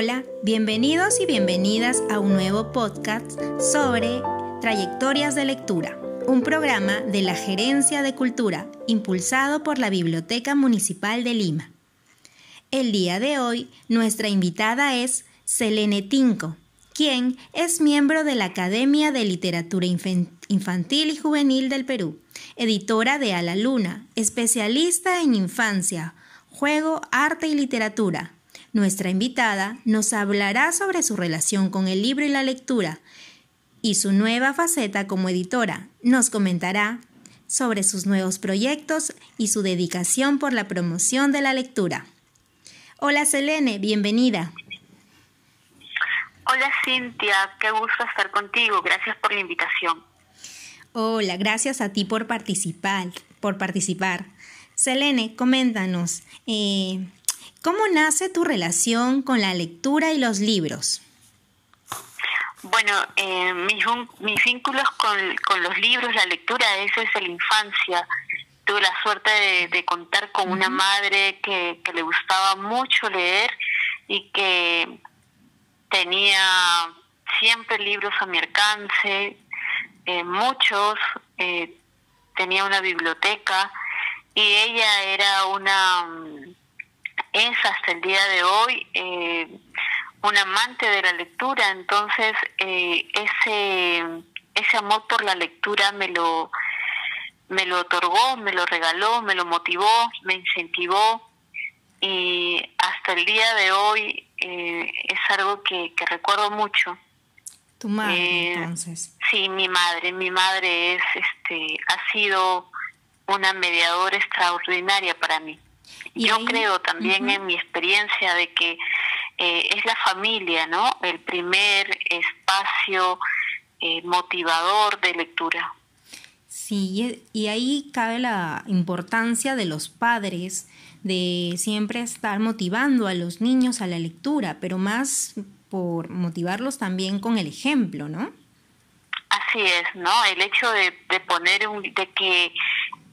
Hola, bienvenidos y bienvenidas a un nuevo podcast sobre trayectorias de lectura, un programa de la Gerencia de Cultura impulsado por la Biblioteca Municipal de Lima. El día de hoy, nuestra invitada es Selene Tinco, quien es miembro de la Academia de Literatura Infantil y Juvenil del Perú, editora de A la Luna, especialista en infancia, juego, arte y literatura. Nuestra invitada nos hablará sobre su relación con el libro y la lectura y su nueva faceta como editora. Nos comentará sobre sus nuevos proyectos y su dedicación por la promoción de la lectura. Hola Selene, bienvenida. Hola Cintia, qué gusto estar contigo. Gracias por la invitación. Hola, gracias a ti por participar, por participar. Selene, coméntanos, eh, ¿cómo nace tu relación con la lectura y los libros? Bueno, eh, mis, vínculos con, los libros, la lectura, eso es la infancia. Tuve la suerte de, contar con una madre que, le gustaba mucho leer y que tenía siempre libros a mi alcance, eh, muchos, eh, tenía una biblioteca y ella era una, es hasta el día de hoy, eh, un amante de la lectura, entonces ese, ese amor por la lectura me lo, me lo otorgó, me lo regaló, me lo motivó, me incentivó y hasta el día de hoy eh, es algo que, recuerdo mucho. Tu madre, eh, entonces. Sí, mi madre. Mi madre es, este, ha sido una mediadora extraordinaria para mí. Yo creo también en mi experiencia de que eh, es la familia, ¿no? El primer espacio motivador de lectura. Sí, y ahí cabe la importancia de los padres de siempre estar motivando a los niños a la lectura, pero más por motivarlos también con el ejemplo, ¿no? Así es, ¿no? El hecho de, poner un, de que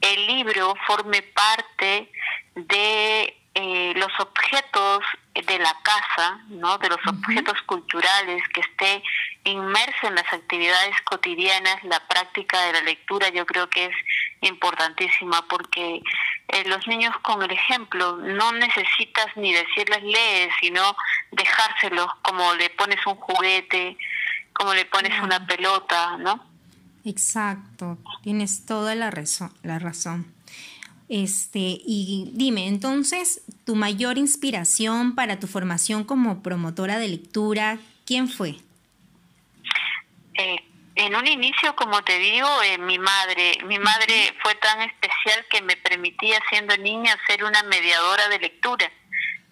el libro forme parte de eh, los objetos de la casa, ¿no? De los objetos culturales, que esté inmerso en las actividades cotidianas, la práctica de la lectura, yo creo que es importantísima porque eh, los niños con el ejemplo no necesitas ni decirles lee, sino dejárselos como le pones un juguete, como le pones una pelota, ¿no? Exacto, tienes toda la razón, la razón. Este, y dime, entonces, tu mayor inspiración para tu formación como promotora de lectura, ¿quién fue? Eh, en un inicio, como te digo, eh, mi madre, mi madre fue tan especial que me permitía, siendo niña, ser una mediadora de lectura.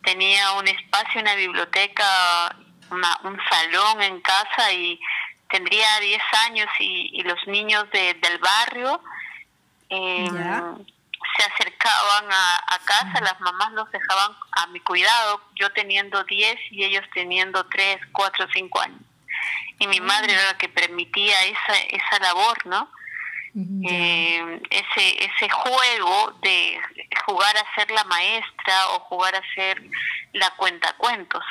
Tenía un espacio, una biblioteca, un salón en casa y tendría 10 años y, los niños del barrio em, se acercaban a, casa, las mamás los dejaban a mi cuidado, yo teniendo 10 y ellos teniendo 3, 4, 5 años y mi madre era la que permitía esa, esa labor, ¿no? Eh, ese, ese juego de jugar a ser la maestra o jugar a ser la cuentacuentos.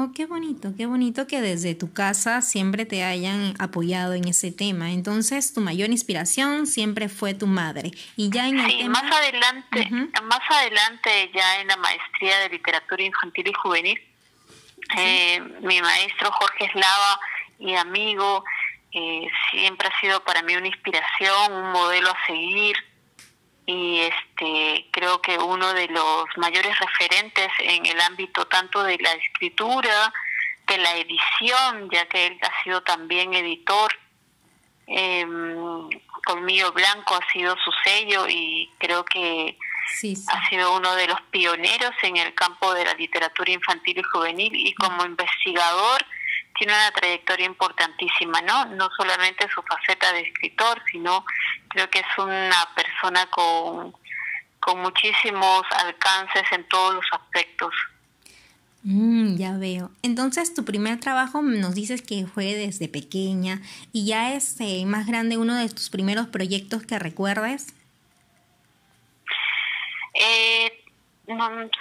Oh, qué bonito, qué bonito que desde tu casa siempre te hayan apoyado en ese tema. Entonces, tu mayor inspiración siempre fue tu madre. Y ya en sí, más adelante, más adelante ya en la maestría de literatura infantil y juvenil, eh, mi maestro Jorge Eslava y amigo, eh, siempre ha sido para mí una inspiración, un modelo a seguir y este creo que uno de los mayores referentes en el ámbito tanto de la escritura, de la edición, ya que él ha sido también editor. Eh, Colmillo Blanco ha sido su sello y creo que ha sido uno de los pioneros en el campo de la literatura infantil y juvenil y como investigador tiene una trayectoria importantísima, ¿no? No solamente su faceta de escritor, sino creo que es una persona con, con muchísimos alcances en todos los aspectos. Mm, ya veo. Entonces, tu primer trabajo nos dices que fue desde pequeña y ya es eh, más grande uno de tus primeros proyectos que recuerdes. Eh,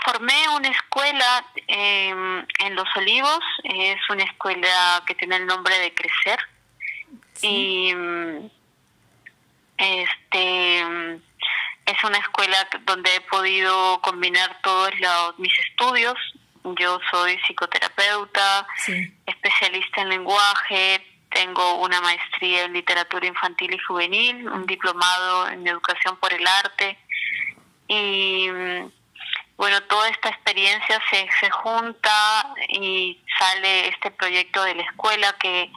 formé una escuela em, en Los Olivos, es una escuela que tiene el nombre de Crecer. Y este es una escuela donde he podido combinar todos los, mis estudios. Yo soy psicoterapeuta, especialista en lenguaje, tengo una maestría en literatura infantil y juvenil, un diplomado en educación por el arte y bueno, toda esta experiencia se, se junta y sale este proyecto de la escuela que,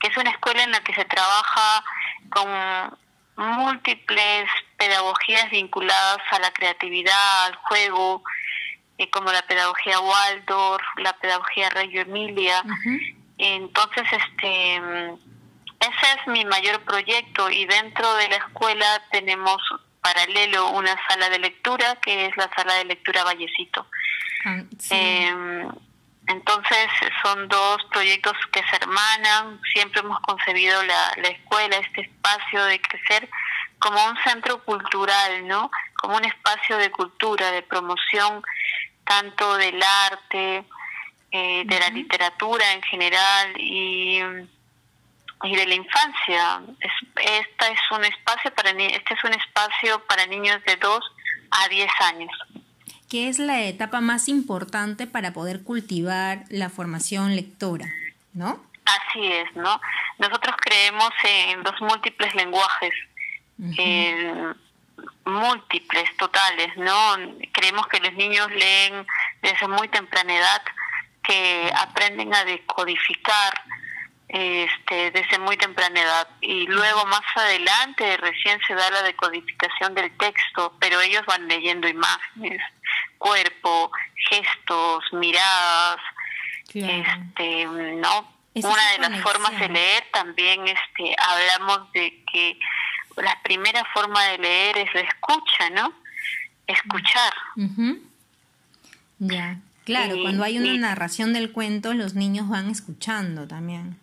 que es una escuela en la que se trabaja con múltiples pedagogías vinculadas a la creatividad, al juego, eh, como la pedagogía Waldorf, la pedagogía Reggio Emilia. Entonces, este, ese es mi mayor proyecto y dentro de la escuela tenemos paralelo una sala de lectura que es la sala de lectura Vallecito. Ah, em, entonces son dos proyectos que se hermanan, siempre hemos concebido la, la escuela, este espacio de crecer como un centro cultural, ¿no? Como un espacio de cultura, de promoción tanto del arte, eh, de la literatura en general y, y de la infancia. Es, esta es un espacio para este es un espacio para niños de 2 a 10 años que es la etapa más importante para poder cultivar la formación lectora, ¿no? Así es, ¿no? Nosotros creemos en los múltiples lenguajes, múltiples, totales, ¿no? Creemos que los niños leen desde muy temprana edad, que aprenden a decodificar este, desde muy temprana edad y luego más adelante recién se da la decodificación del texto, pero ellos van leyendo imágenes, cuerpo, gestos, miradas, este, ¿no? Una de las formas de leer también este, hablamos de que la primera forma de leer es la escucha, ¿no? Escuchar. Ya, claro, cuando hay una narración del cuento, los niños van escuchando también.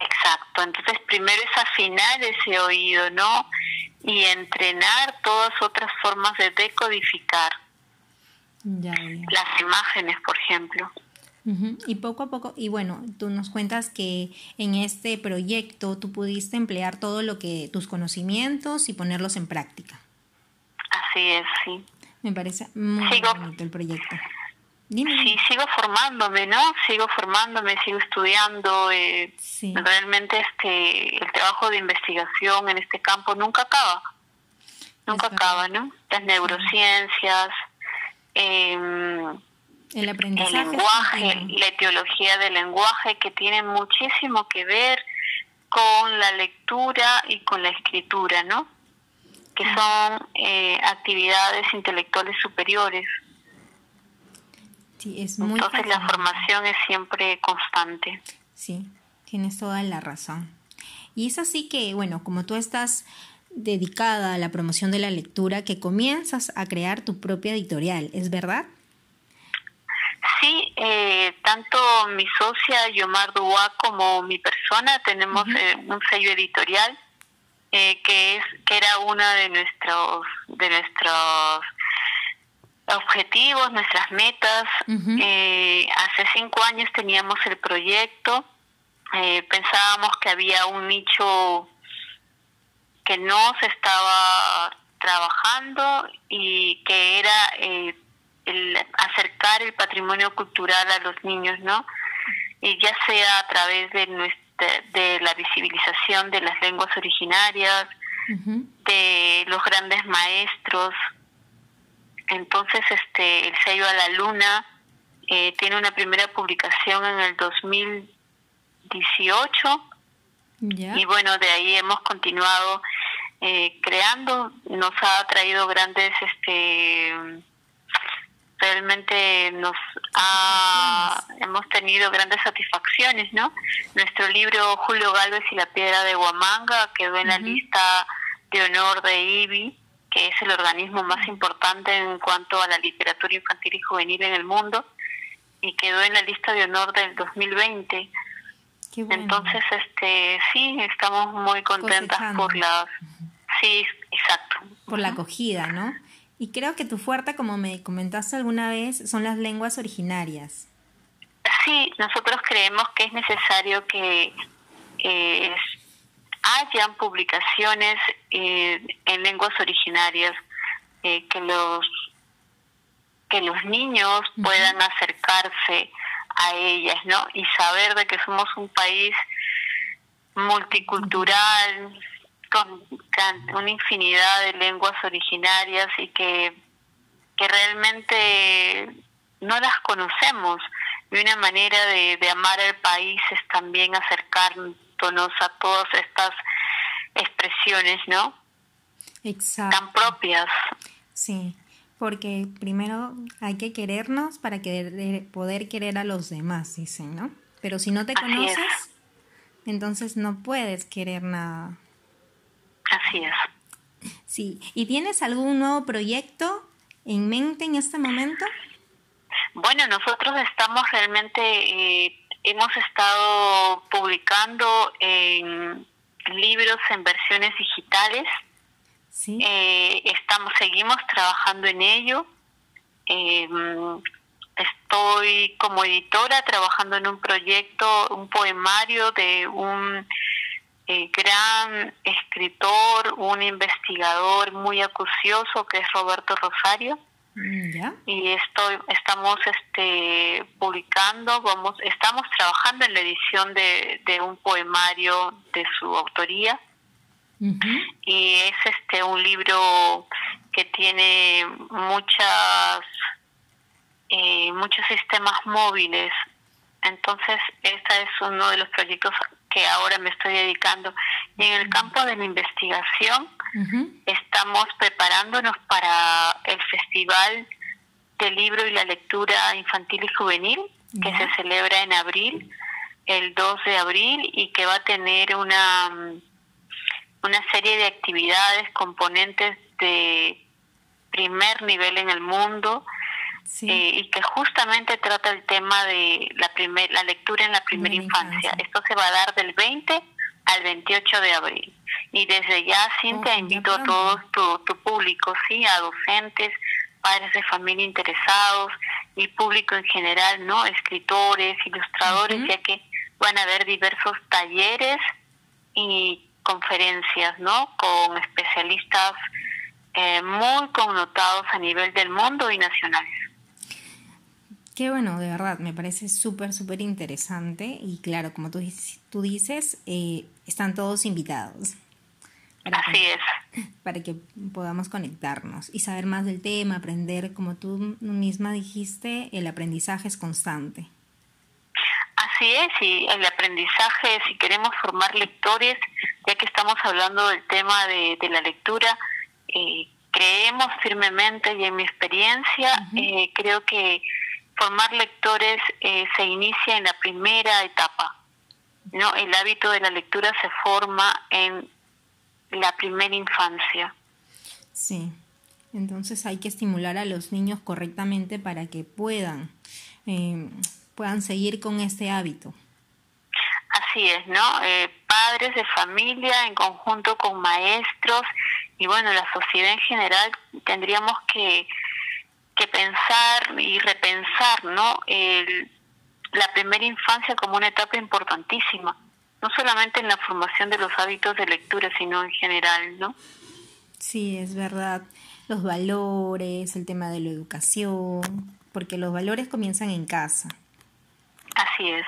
Exacto, entonces primero es afinar ese oído, ¿no? Y entrenar todas otras formas de decodificar. Las imágenes, por ejemplo. Y poco a poco, y bueno, tú nos cuentas que en este proyecto tú pudiste emplear todo lo que, tus conocimientos y ponerlos en práctica. Así es, sí. Me parece muy bonito el proyecto. Sí, sigo formándome, ¿no? Sigo formándome, sigo estudiando. Eh, Realmente este, el trabajo de investigación en este campo nunca acaba. Nunca acaba, ¿no? Las neurociencias, eh, el aprendizaje. El lenguaje, la etiología del lenguaje que tiene muchísimo que ver con la lectura y con la escritura, ¿no? Que son eh, actividades intelectuales superiores. Sí, es muy Entonces la formación es siempre constante. Sí, tienes toda la razón. Y es así que, bueno, como tú estás dedicada a la promoción de la lectura, que comienzas a crear tu propia editorial, ¿es verdad? Sí, eh, tanto mi socia Yomar Dua como mi persona tenemos eh, un sello editorial eh, que es que era uno de nuestros de nuestros objetivos, nuestras metas. hace cinco años teníamos el proyecto, pensábamos que había un nicho que no se estaba trabajando y que era el acercar el patrimonio cultural a los niños, ¿no? Y ya sea a través de nuestra, de la visibilización de las lenguas originarias, de los grandes maestros. Entonces, este, el sello a la luna eh, tiene una primera publicación en el 2018 y bueno, de ahí hemos continuado eh, creando. Nos ha traído grandes este realmente nos ha, hemos tenido grandes satisfacciones, ¿no? Nuestro libro Julio Galvez y la piedra de Huamanga quedó en la lista de honor de IBI, que es el organismo más importante en cuanto a la literatura infantil y juvenil en el mundo, y quedó en la lista de honor del 2020. Entonces, este, sí, estamos muy contentas por las, sí, exacto, por la acogida, ¿no? Y creo que tu fuerte, como me comentaste alguna vez, son las lenguas originarias. Sí, nosotros creemos que es necesario que eh, hayan publicaciones eh, en lenguas originarias, eh, que los que los niños puedan acercarse a ellas, ¿no? Y saber de que somos un país multicultural, con, una infinidad de lenguas originarias y que, que realmente no las conocemos. Y una manera de, de amar al país es también acercarnos a todas estas expresiones, ¿no? Exacto. Tan propias. Sí, porque primero hay que querernos para poder querer a los demás, dicen, ¿no? Pero si no te conoces, entonces no puedes querer nada. Así es. Sí, ¿y tienes algún nuevo proyecto en mente en este momento? Bueno, nosotros estamos realmente, eh, hemos estado publicando en libros en versiones digitales. Sí. Eh, estamos, seguimos trabajando en ello. Em, estoy como editora trabajando en un proyecto, un poemario de un eh, gran escritor, un investigador muy acucioso que es Roberto Rosario. Mm, y estoy, estamos este, publicando, vamos, estamos trabajando en la edición de, de un poemario de su autoría. Y es este un libro que tiene muchas eh, muchos sistemas móviles. Entonces, este es uno de los proyectos que ahora me estoy dedicando. Y en el campo de la investigación, estamos preparándonos para el Festival del Libro y la Lectura Infantil y Juvenil, que se celebra en abril, el 2 de abril, y que va a tener una, una serie de actividades, componentes de primer nivel en el mundo, eh, y que justamente trata el tema de la, primer, la lectura en la primera infancia. Esto se va a dar del 20 al 28 de abril. Y desde ya, Cintia, invito a todos tu, tu público, sí, a docentes, padres de familia interesados y público en general, ¿no? Escritores, ilustradores, ya que van a haber diversos talleres y conferencias, ¿no? Con especialistas eh, muy connotados a nivel del mundo y nacionales. Qué bueno, de verdad, me parece súper, súper interesante y claro, como tú, tú dices, eh, están todos invitados. Así es. Para que podamos conectarnos y saber más del tema, aprender, como tú misma dijiste, el aprendizaje es constante. Así es, y el aprendizaje, si queremos formar lectores, ya que estamos hablando del tema de, la lectura, eh, creemos firmemente y en mi experiencia, eh, creo que formar lectores eh, se inicia en la primera etapa. ¿no? El hábito de la lectura se forma en la primera infancia. Sí, entonces hay que estimular a los niños correctamente para que puedan, eh, puedan seguir con este hábito. Así es, ¿no? Eh, padres de familia en conjunto con maestros y bueno, la sociedad en general tendríamos que que pensar y repensar ¿no? El, la primera infancia como una etapa importantísima, no solamente en la formación de los hábitos de lectura, sino en general, ¿no? Sí, es verdad. Los valores, el tema de la educación, porque los valores comienzan en casa. Así es.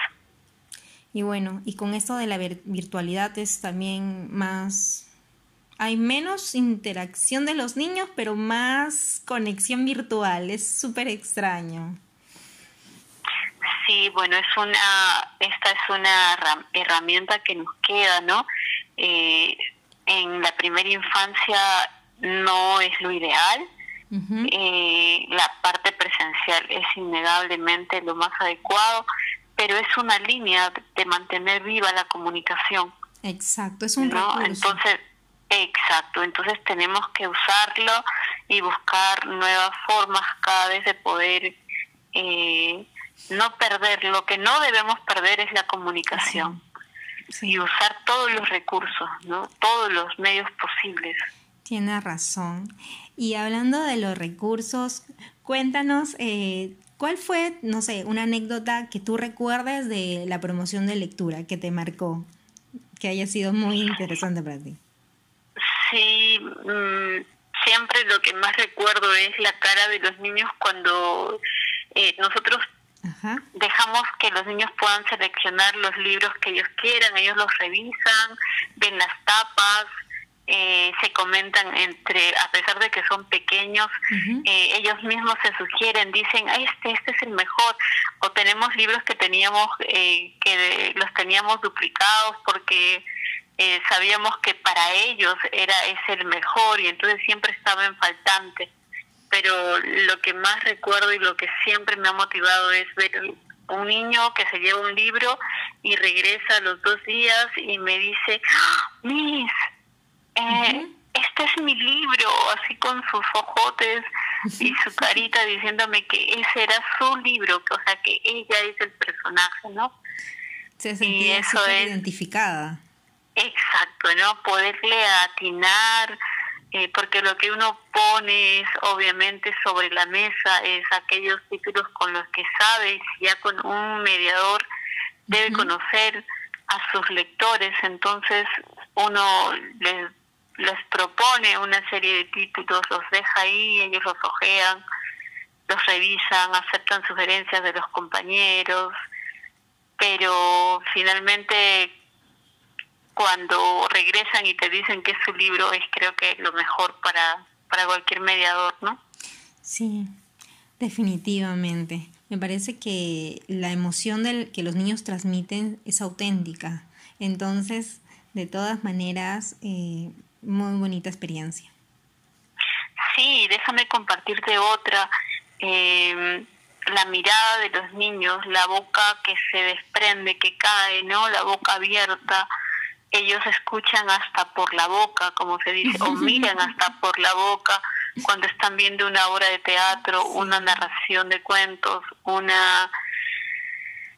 Y bueno, y con esto de la virtualidad es también más hay menos interacción de los niños, pero más conexión virtual. Es súper extraño. Sí, bueno, es una, esta es una herramienta que nos queda, ¿no? Eh, en la primera infancia no es lo ideal. Eh, la parte presencial es innegablemente lo más adecuado, pero es una línea de mantener viva la comunicación. Exacto, es un ¿no? Entonces, Exacto, entonces tenemos que usarlo y buscar nuevas formas cada vez de poder eh, no perder. Lo que no debemos perder es la comunicación y usar todos los recursos, ¿no? todos los medios posibles. Tiene razón. Y hablando de los recursos, cuéntanos, eh, ¿cuál fue, no sé, una anécdota que tú recuerdes de la promoción de lectura que te marcó, que haya sido muy interesante para ti? Sí, mm, siempre lo que más recuerdo es la cara de los niños cuando eh, nosotros dejamos que los niños puedan seleccionar los libros que ellos quieran, ellos los revisan, ven las tapas, eh, se comentan entre, a pesar de que son pequeños, eh, ellos mismos se sugieren, dicen, este, este es el mejor, o tenemos libros que teníamos, eh, que los teníamos duplicados porque sabíamos que para ellos era ese el mejor y entonces siempre estaba en faltante. Pero lo que más recuerdo y lo que siempre me ha motivado es ver un niño que se lleva un libro y regresa a los dos días y me dice, ¡Ah, Miss, eh, este es mi libro, así con sus ojotes y su carita diciéndome que ese era su libro, que, o sea, que ella es el personaje, ¿no? Se sentía y eso es, identificada. Exacto, ¿no? Poderle atinar, eh, porque lo que uno pone es obviamente sobre la mesa, es aquellos títulos con los que sabe, y ya con un mediador debe conocer a sus lectores, entonces uno les les propone una serie de títulos, los deja ahí, ellos los ojean, los revisan, aceptan sugerencias de los compañeros, pero finalmente cuando regresan y te dicen que es su libro es creo que lo mejor para, para cualquier mediador, ¿no? Sí, definitivamente. Me parece que la emoción del, que los niños transmiten es auténtica. Entonces, de todas maneras, eh, muy bonita experiencia. Sí, déjame compartirte otra. Eh, la mirada de los niños, la boca que se desprende, que cae, ¿no? La boca abierta. Ellos escuchan hasta por la boca, como se dice, o miran hasta por la boca cuando están viendo una obra de teatro, una narración de cuentos, una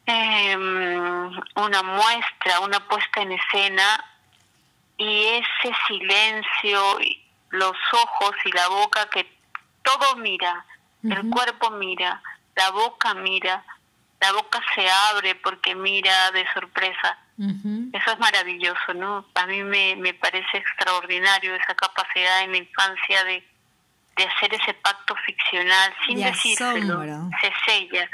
eh, una muestra, una puesta en escena y ese silencio, los ojos y la boca que todo mira, el cuerpo mira, la boca mira, la boca se abre porque mira de sorpresa. Eso es maravilloso, ¿no? A mí me, me parece extraordinario esa capacidad en la infancia de, de hacer ese pacto ficcional sin decírselo, se sella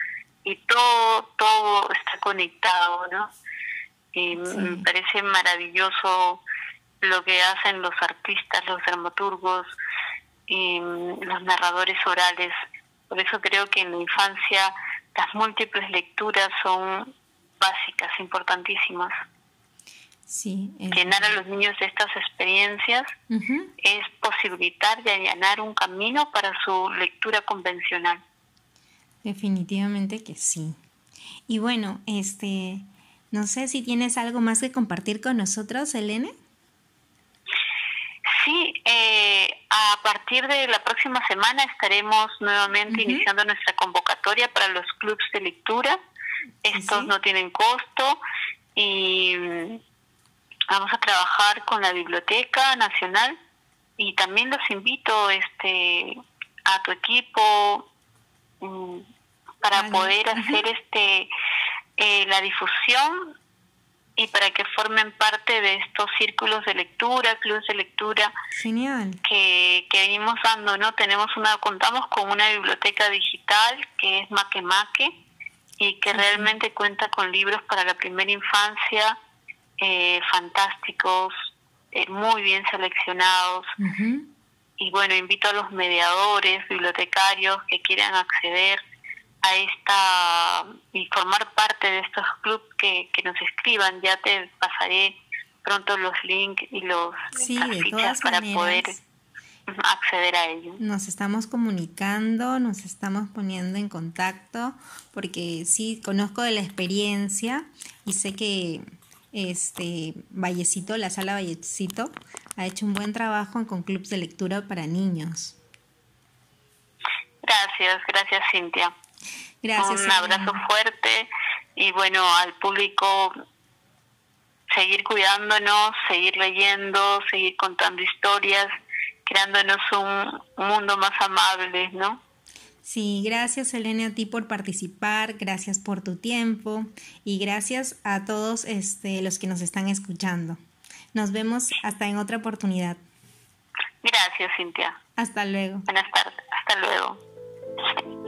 y todo, todo está conectado, ¿no? Y me parece maravilloso lo que hacen los artistas, los dramaturgos y los narradores orales. Por eso creo que en la infancia las múltiples lecturas son básicas, importantísimas. Sí, Llenar a los niños de estas experiencias es posibilitar de allanar un camino para su lectura convencional. Definitivamente que sí. Y bueno, este, no sé si tienes algo más que compartir con nosotros, Elena. Sí, eh, a partir de la próxima semana estaremos nuevamente iniciando nuestra convocatoria para los clubs de lectura. Estos no tienen costo y mm, vamos a trabajar con la Biblioteca Nacional y también los invito este a tu equipo mm, para poder hacer este eh, la difusión y para que formen parte de estos círculos de lectura, clubes de lectura Genial. Que, que venimos dando, ¿no? Tenemos una, contamos con una biblioteca digital que es Maquemaque y que realmente cuenta con libros para la primera infancia eh, fantásticos, eh, muy bien seleccionados. Y bueno, invito a los mediadores, bibliotecarios que quieran acceder a esta y formar parte de estos clubes que, que nos escriban. Ya te pasaré pronto los links y los sí, fichas para poder acceder a ello. Nos estamos comunicando, nos estamos poniendo en contacto, porque sí conozco de la experiencia y sé que este Vallecito, la sala Vallecito, ha hecho un buen trabajo con clubes de lectura para niños. Gracias, gracias Cintia. Gracias. Un abrazo fuerte y bueno, al público seguir cuidándonos, seguir leyendo, seguir contando historias, creándonos un mundo más amable, ¿no? Sí, gracias Elena a ti por participar, gracias por tu tiempo y gracias a todos este, los que nos están escuchando. Nos vemos hasta en otra oportunidad. Gracias, Cintia. Hasta luego. Buenas tardes. Hasta luego.